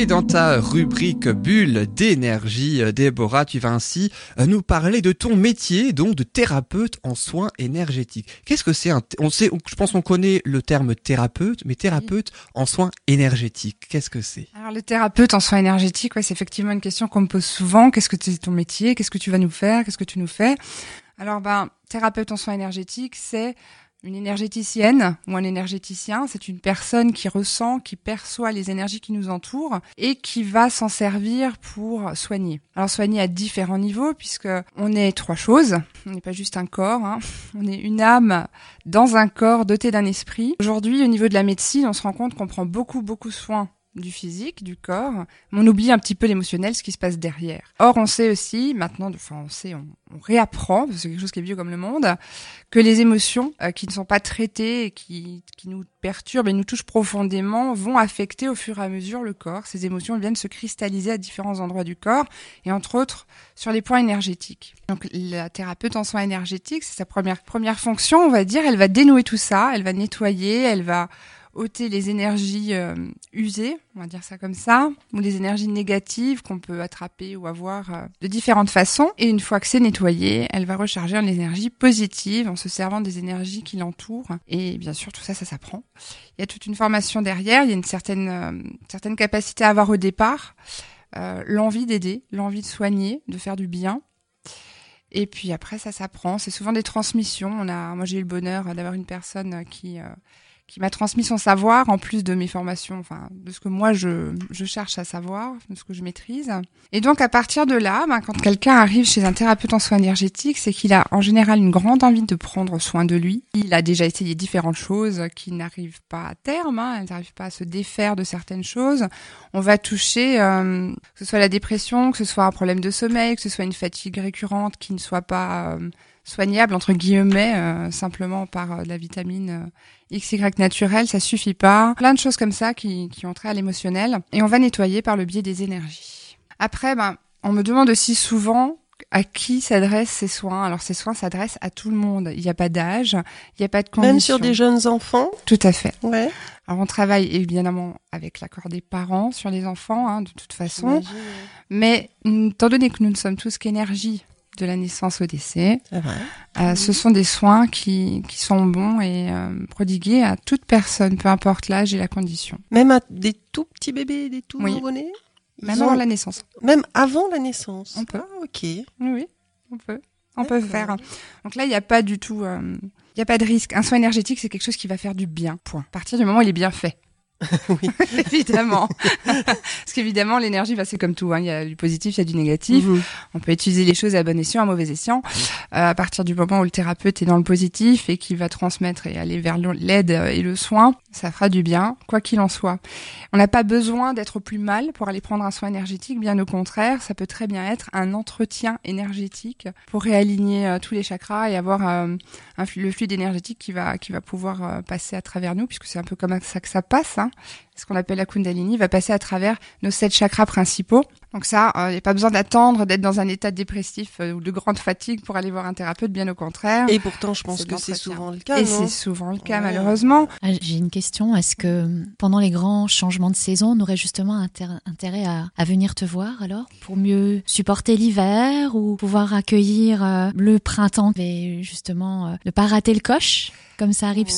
Et dans ta rubrique bulle d'énergie, euh, Déborah, tu vas ainsi euh, nous parler de ton métier, donc de thérapeute en soins énergétiques. Qu'est-ce que c'est On sait, je pense qu'on connaît le terme thérapeute, mais thérapeute en soins énergétiques, qu'est-ce que c'est? Alors le thérapeute en soins énergétiques, ouais, c'est effectivement une question qu'on me pose souvent. Qu'est-ce que c'est ton métier? Qu'est-ce que tu vas nous faire? Qu'est-ce que tu nous fais? Alors ben, thérapeute en soins énergétiques, c'est une énergéticienne ou un énergéticien, c'est une personne qui ressent, qui perçoit les énergies qui nous entourent et qui va s'en servir pour soigner. Alors soigner à différents niveaux puisque on est trois choses. On n'est pas juste un corps, hein. on est une âme dans un corps doté d'un esprit. Aujourd'hui, au niveau de la médecine, on se rend compte qu'on prend beaucoup beaucoup soin du physique, du corps, mais on oublie un petit peu l'émotionnel, ce qui se passe derrière. Or, on sait aussi, maintenant, enfin, on sait, on, réapprend, parce que c'est quelque chose qui est vieux comme le monde, que les émotions euh, qui ne sont pas traitées et qui, qui nous perturbent et nous touchent profondément vont affecter au fur et à mesure le corps. Ces émotions viennent se cristalliser à différents endroits du corps, et entre autres sur les points énergétiques. Donc, la thérapeute en soins énergétiques, c'est sa première, première fonction, on va dire, elle va dénouer tout ça, elle va nettoyer, elle va ôter les énergies euh, usées, on va dire ça comme ça, ou les énergies négatives qu'on peut attraper ou avoir euh, de différentes façons. Et une fois que c'est nettoyé, elle va recharger en énergie positive en se servant des énergies qui l'entourent. Et bien sûr, tout ça, ça s'apprend. Il y a toute une formation derrière, il y a une certaine, euh, certaine capacité à avoir au départ, l'envie d'aider, l'envie de soigner, de faire du bien. Et puis après, ça s'apprend. C'est souvent des transmissions. On a, moi, j'ai eu le bonheur d'avoir une personne qui qui m'a transmis son savoir en plus de mes formations, enfin de ce que moi je, je cherche à savoir, de ce que je maîtrise. Et donc à partir de là, ben, quand quelqu'un arrive chez un thérapeute en soins énergétiques, c'est qu'il a en général une grande envie de prendre soin de lui. Il a déjà essayé différentes choses qui n'arrivent pas à terme, hein, elles n'arrivent pas à se défaire de certaines choses. On va toucher euh, que ce soit la dépression, que ce soit un problème de sommeil, que ce soit une fatigue récurrente qui ne soit pas euh, soignable entre guillemets euh, simplement par euh, de la vitamine euh, XY naturelle, ça suffit pas. Plein de choses comme ça qui, qui ont trait à l'émotionnel et on va nettoyer par le biais des énergies. Après, ben, on me demande aussi souvent à qui s'adressent ces soins Alors ces soins s'adressent à tout le monde. Il n'y a pas d'âge, il n'y a pas de condition. Même sur des jeunes enfants Tout à fait. Ouais. Alors on travaille évidemment avec l'accord des parents sur les enfants, hein, de toute façon. Mais étant donné que nous ne sommes tous qu'énergie, de la naissance au décès. Euh, ce sont des soins qui, qui sont bons et euh, prodigués à toute personne, peu importe l'âge et la condition. Même à des tout petits bébés, des tout Oui. nouveau-nés? Même avant la naissance. Même avant la naissance? On peut. Ah, ok. Oui, on peut. On peut faire. Donc là, il n'y a pas du tout, euh, il n'y a pas de risque. Un soin énergétique, c'est quelque chose qui va faire du bien. Point. À partir du moment où il est bien fait. Oui. évidemment. Parce qu'évidemment, l'énergie, bah, c'est comme tout. hein. Il y a du positif, il y a du négatif. Mhm. On peut utiliser les choses à bon escient, à mauvais escient. Euh, à partir du moment où le thérapeute est dans le positif et qui va transmettre et aller vers l'aide et le soin, ça fera du bien, quoi qu'il en soit. On n'a pas besoin d'être plus mal pour aller prendre un soin énergétique, bien au contraire, ça peut très bien être un entretien énergétique pour réaligner euh, tous les chakras et avoir euh, un le flux énergétique qui va qui va pouvoir euh, passer à travers nous, puisque c'est un peu comme ça que ça passe. Hein. Ce qu'on appelle la Kundalini va passer à travers nos sept chakras principaux. Donc ça, il n'y a pas besoin d'attendre d'être dans un état dépressif euh, ou de grande fatigue pour aller voir un thérapeute, bien au contraire. Et pourtant, je pense que c'est souvent le cas, Et c'est souvent le cas, Ouais. malheureusement. Ah, J'ai une question. Est-ce que pendant les grands changements de saison, on aurait justement intérêt à, à venir te voir alors? Pour mieux supporter l'hiver ou pouvoir accueillir euh, le printemps et justement euh, ne pas rater le coche comme ça arrive Oui.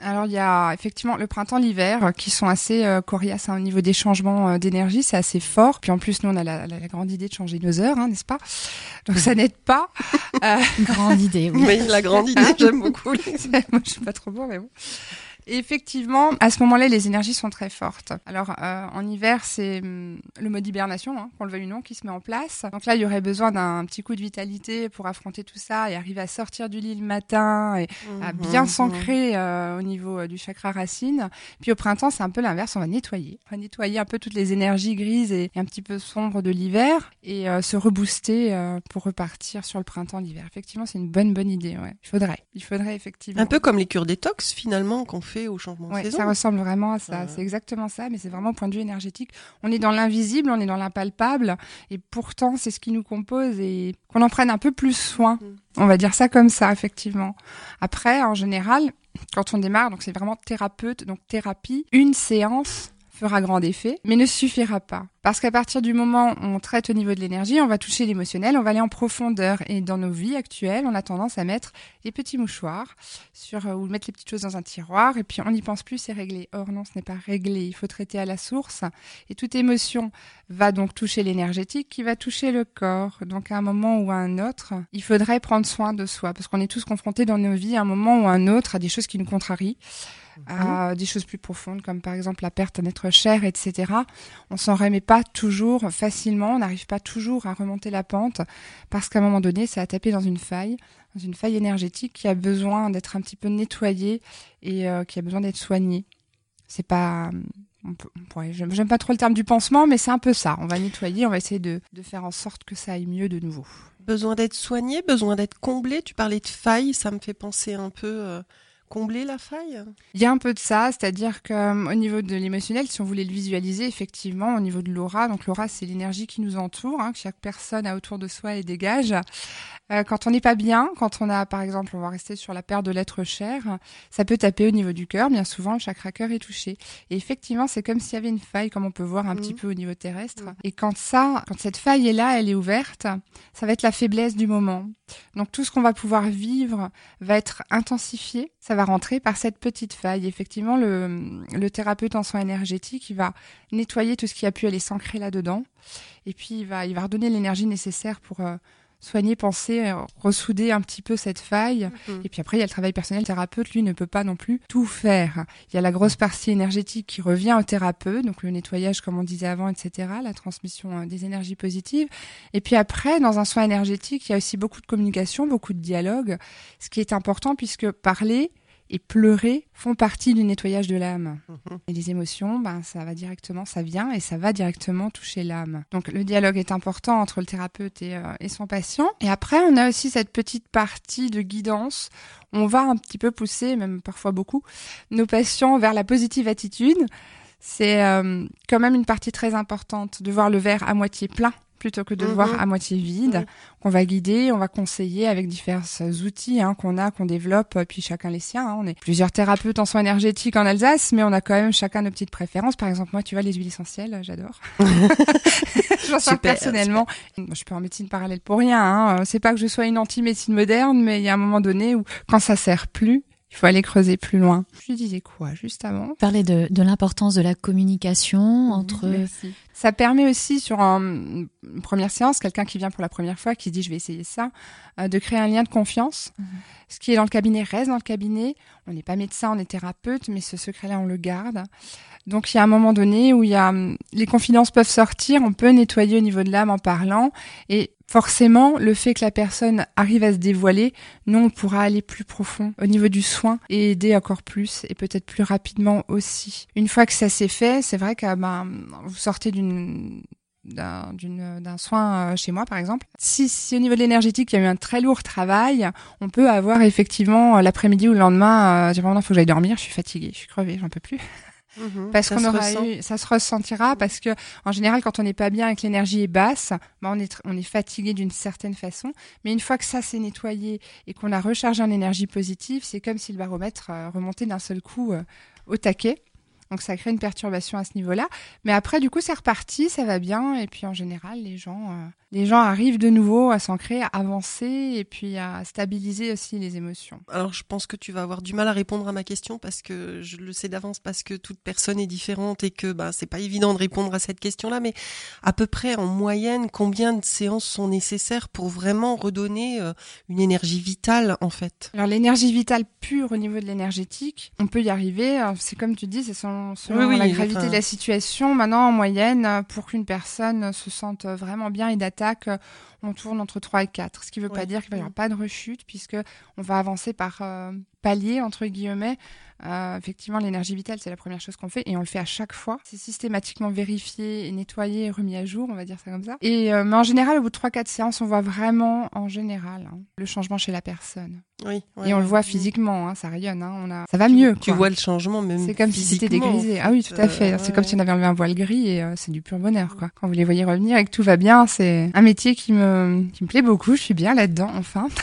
Alors il y a effectivement le printemps, l'hiver euh, qui sont assez euh, coriaces hein, au niveau des changements euh, d'énergie, c'est assez fort. Puis en plus nous on a la, la- la grande idée de changer nos heures, hein, n'est-ce pas? Donc ça n'aide pas. Euh, Grande idée, oui. Oui, la grande idée, j'aime beaucoup. les- Moi je suis pas trop bon mais bon. Et effectivement, à ce moment-là, les énergies sont très fortes. Alors, euh, en hiver, c'est hum, le mode hibernation, hein, qu'on le veuille ou non, qui se met en place. Donc là, il y aurait besoin d'un petit coup de vitalité pour affronter tout ça et arriver à sortir du lit le matin et à bien Mhm. s'ancrer euh, au niveau euh, du chakra racine. Puis au printemps, c'est un peu l'inverse, on va nettoyer. On va nettoyer un peu toutes les énergies grises et, et un petit peu sombres de l'hiver et euh, se rebooster pour repartir sur le printemps, l'hiver. Effectivement, c'est une bonne bonne idée. Ouais. Il faudrait, il faudrait effectivement. Un peu comme les cures détox, finalement, qu'on fait au changement de Ouais, saison. ça ressemble vraiment à ça. C'est exactement ça, mais c'est vraiment au point de vue énergétique. On est dans l'invisible, on est dans l'impalpable, et pourtant c'est ce qui nous compose et qu'on en prenne un peu plus soin. Mm. On va dire ça comme ça, effectivement. Après, en général, quand on démarre, donc c'est vraiment thérapeute, donc thérapie, une séance fera grand effet, mais ne suffira pas. Parce qu'à partir du moment où on traite au niveau de l'énergie, on va toucher l'émotionnel, on va aller en profondeur. Et dans nos vies actuelles, on a tendance à mettre des petits mouchoirs sur, euh, ou mettre les petites choses dans un tiroir, et puis on n'y pense plus, c'est réglé. Or non, ce n'est pas réglé. Il faut traiter à la source. Et toute émotion va donc toucher l'énergétique, qui va toucher le corps. Donc à un moment ou à un autre, il faudrait prendre soin de soi, parce qu'on est tous confrontés dans nos vies à un moment ou à un autre à des choses qui nous contrarient à des choses plus profondes, comme par exemple la perte d'un être cher, etc. On s'en remet pas toujours facilement, on n'arrive pas toujours à remonter la pente, parce qu'à un moment donné, ça a tapé dans une faille, dans une faille énergétique qui a besoin d'être un petit peu nettoyée et euh, qui a besoin d'être soignée. C'est pas... On peut, j'aime pas trop le terme du pansement, mais c'est un peu ça. On va nettoyer, on va essayer de, de faire en sorte que ça aille mieux de nouveau. Besoin d'être soigné, besoin d'être comblé. Tu parlais de faille, ça me fait penser un peu... Euh combler la faille? Il y a un peu de ça, c'est-à-dire que euh, au niveau de l'émotionnel, si on voulait le visualiser, effectivement, au niveau de l'aura, donc l'aura, c'est l'énergie qui nous entoure, hein, que chaque personne a autour de soi et dégage. Euh, quand on n'est pas bien, quand on a, par exemple, on va rester sur la paire de l'être cher, ça peut taper au niveau du cœur. Bien souvent, le chakra cœur est touché. Et effectivement, c'est comme s'il y avait une faille, comme on peut voir un petit mmh. peu au niveau terrestre. Mmh. Et quand ça, quand cette faille est là, elle est ouverte, ça va être la faiblesse du moment. Donc tout ce qu'on va pouvoir vivre va être intensifié. Ça va rentrer par cette petite faille. Effectivement, le, le thérapeute en soins énergétiques, il va nettoyer tout ce qui a pu aller s'ancrer là-dedans. Et puis il va, il va redonner l'énergie nécessaire pour euh, soigner, penser, euh, ressouder un petit peu cette faille. Mhm. Et puis après, il y a le travail personnel. Le thérapeute, lui, ne peut pas non plus tout faire. Il y a la grosse partie énergétique qui revient au thérapeute, donc le nettoyage, comme on disait avant, etc., la transmission euh, des énergies positives. Et puis après, dans un soin énergétique, il y a aussi beaucoup de communication, beaucoup de dialogue, ce qui est important puisque parler, et pleurer font partie du nettoyage de l'âme. Mhm. Et les émotions, ben, ça va directement, ça vient et ça va directement toucher l'âme. Donc le dialogue est important entre le thérapeute et, euh, et, son patient. Et après, on a aussi cette petite partie de guidance. On va un petit peu pousser, même parfois beaucoup, nos patients vers la positive attitude. C'est euh, quand même une partie très importante de voir le verre à moitié plein plutôt que de le voir mhm. à moitié vide, qu'on va guider, on va conseiller avec divers outils hein, qu'on a, qu'on développe, euh, puis chacun les siens. Hein. On est plusieurs thérapeutes en soins énergétiques en Alsace, mais on a quand même chacun nos petites préférences. Par exemple, moi, tu vois, les huiles essentielles, j'adore. J'en sers personnellement. Je suis pas en médecine parallèle pour rien. Hein. C'est pas que je sois une anti-médecine moderne, mais il y a un moment donné où, quand ça sert plus, il faut aller creuser plus loin. Je disais quoi juste avant? Parler de, de l'importance de la communication entre. Merci. Ça permet aussi sur une première séance, quelqu'un qui vient pour la première fois, qui dit je vais essayer ça, euh, de créer un lien de confiance. Mhm. Ce qui est dans le cabinet reste dans le cabinet. On n'est pas médecin, on est thérapeute, mais ce secret-là on le garde. Donc il y a un moment donné où il y a les confidences peuvent sortir, on peut nettoyer au niveau de l'âme en parlant et forcément, le fait que la personne arrive à se dévoiler, nous, on pourra aller plus profond au niveau du soin et aider encore plus et peut-être plus rapidement aussi. Une fois que ça s'est fait, c'est vrai que ben, vous sortez d'une d'un soin euh, chez moi par exemple. Si, si au niveau de l'énergétique il y a eu un très lourd travail, on peut avoir effectivement euh, l'après-midi ou le lendemain, euh, dire vraiment il faut que j'aille dormir, je suis fatiguée, je suis crevée, j'en peux plus. Mhm. parce qu'on aura eu, ça se ressentira parce que en général quand on n'est pas bien et que l'énergie est basse, bah on est on est fatigué d'une certaine façon. Mais une fois que ça s'est nettoyé et qu'on a rechargé en énergie positive, c'est comme si le baromètre euh, remontait d'un seul coup euh, au taquet. Donc ça crée une perturbation à ce niveau-là. Mais après, du coup, c'est reparti, ça va bien. Et puis en général, les gens, euh, les gens arrivent de nouveau à s'ancrer, à avancer et puis à stabiliser aussi les émotions. Alors je pense que tu vas avoir du mal à répondre à ma question parce que je le sais d'avance parce que toute personne est différente et que bah c'est pas évident de répondre à cette question-là. Mais à peu près en moyenne, combien de séances sont nécessaires pour vraiment redonner euh, une énergie vitale en fait? Alors l'énergie vitale pure au niveau de l'énergétique, on peut y arriver. C'est comme tu dis, c'est selon, la gravité de la situation. Maintenant en moyenne, pour qu'une personne se sente vraiment bien et euh, on tourne entre 3 et 4. Ce qui ne veut pas dire qu'il n'y aura pas de rechute, puisque on va avancer par euh, palier, entre guillemets. Euh, effectivement, l'énergie vitale, c'est la première chose qu'on fait, et on le fait à chaque fois. C'est systématiquement vérifié, et nettoyé, et remis à jour, on va dire ça comme ça. Et, mais en général, au bout de 3-4 séances, on voit vraiment, en général, hein, le changement chez la personne. Oui. et on le voit physiquement, hein, ça rayonne, hein, on a, ça va mieux. Tu vois le changement même. C'est comme si c'était dégrisé. Ah oui, tout à fait. c'est comme si on avait enlevé un voile gris et c'est du pur bonheur, quoi. Quand vous les voyez revenir et que tout va bien, c'est un métier qui me, qui me plaît beaucoup. Je suis bien là-dedans, enfin.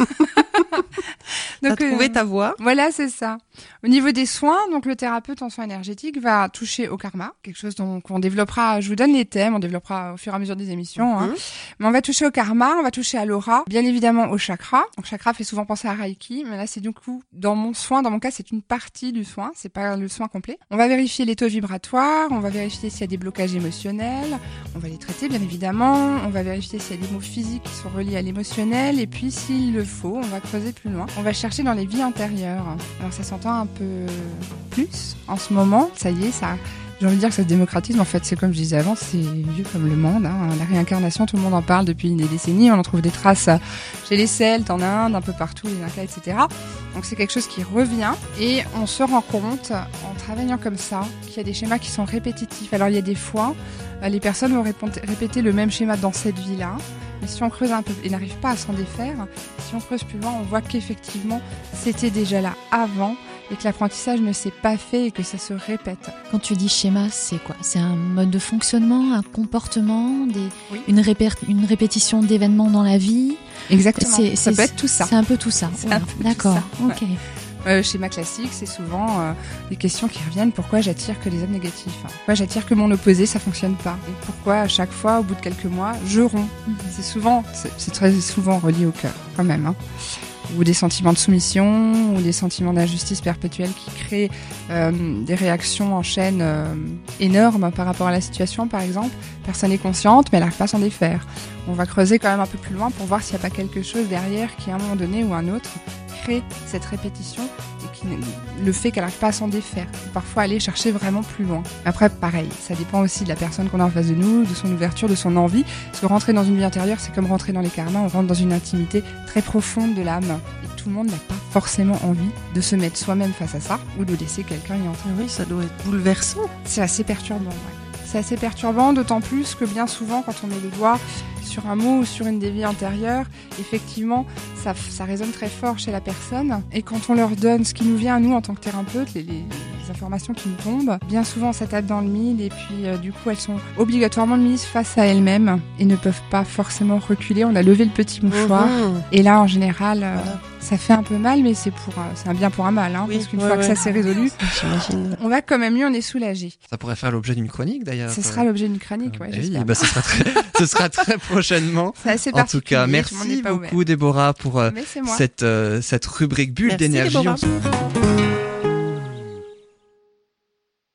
T'as Donc, trouvé euh, ta voie. Voilà, c'est ça. Au niveau des soins, donc le thérapeute en soins énergétiques va toucher au karma, quelque chose dont qu'on développera. Je vous donne les thèmes, on développera au fur et à mesure des émissions. hein. Mhm. Mais on va toucher au karma, on va toucher à l'aura, bien évidemment au chakra. Donc chakra fait souvent penser à Reiki, mais là c'est du coup dans mon soin, dans mon cas c'est une partie du soin, c'est pas le soin complet. On va vérifier les taux vibratoires, on va vérifier s'il y a des blocages émotionnels, on va les traiter bien évidemment, on va vérifier s'il y a des mots physiques qui sont reliés à l'émotionnel, et puis s'il le faut, on va creuser plus loin. On va chercher dans les vies Alors ça s'entend un peu plus en ce moment, ça y est, j'ai envie de dire que ça se démocratise, mais en fait, c'est comme je disais avant, c'est vieux comme le monde. hein. La réincarnation, tout le monde en parle depuis des décennies. On en trouve des traces chez les Celtes, en Inde, un peu partout, les Incas, etc. Donc c'est quelque chose qui revient et on se rend compte, en travaillant comme ça, qu'il y a des schémas qui sont répétitifs. Alors il y a des fois, les personnes vont répéter le même schéma dans cette vie-là. Mais si on creuse un peu et n'arrive pas à s'en défaire, si on creuse plus loin, on voit qu'effectivement, c'était déjà là avant et que l'apprentissage ne s'est pas fait et que ça se répète. Quand tu dis schéma, c'est quoi? C'est un mode de fonctionnement, un comportement, des, Oui. une, répé- une répétition d'événements dans la vie? Exactement. C'est- ça peut être tout ça. C'est un peu tout ça. C'est un Oula, peu tout D'accord, ça, ok. Euh, schéma classique, c'est souvent euh, des questions qui reviennent. Pourquoi j'attire que les hommes négatifs? Pourquoi j'attire que mon opposé, ça fonctionne pas? Et pourquoi à chaque fois, au bout de quelques mois, je romps? Mhm. C'est souvent, c'est c'est très souvent relié au cœur, quand même. Hein. Ou des sentiments de soumission, ou des sentiments d'injustice perpétuelle qui créent euh, des réactions en chaîne euh, énormes par rapport à la situation, par exemple. Personne n'est consciente, mais elle n'arrive pas à s'en défaire. On va creuser quand même un peu plus loin pour voir s'il n'y a pas quelque chose derrière qui, à un moment donné ou un autre, crée cette répétition et qui, le fait qu'elle n'arrive pas à s'en défaire. Parfois aller chercher vraiment plus loin. Après, pareil, ça dépend aussi de la personne qu'on a en face de nous, de son ouverture, de son envie. Parce que rentrer dans une vie intérieure, c'est comme rentrer dans les karmas, on rentre dans une intimité très profonde de l'âme. Et tout le monde n'a pas forcément envie de se mettre soi-même face à ça ou de laisser quelqu'un y entrer. Oui, ça doit être bouleversant. C'est assez perturbant, ouais. C'est assez perturbant, d'autant plus que bien souvent, quand on met le doigt sur un mot ou sur une des vies antérieures, effectivement, ça, ça résonne très fort chez la personne. Et quand on leur donne ce qui nous vient à nous en tant que thérapeute, les, les- les informations qui nous tombent, bien souvent ça tape dans le mille et puis euh, du coup elles sont obligatoirement mises face à elles-mêmes et ne peuvent pas forcément reculer. On a levé le petit mouchoir. Et là, en général, euh, Voilà. ça fait un peu mal, mais c'est pour, euh, c'est un bien pour un mal, hein, Oui, parce qu'une ouais, fois que ça s'est résolu, on va quand même mieux, on est soulagé. Ça pourrait faire l'objet d'une chronique d'ailleurs. Ce sera l'objet d'une chronique, ouais, Eh oui, bah, ce, sera très, ce sera très prochainement. Assez En tout cas, merci beaucoup Déborah pour euh, cette, euh, cette rubrique bulle d'énergie.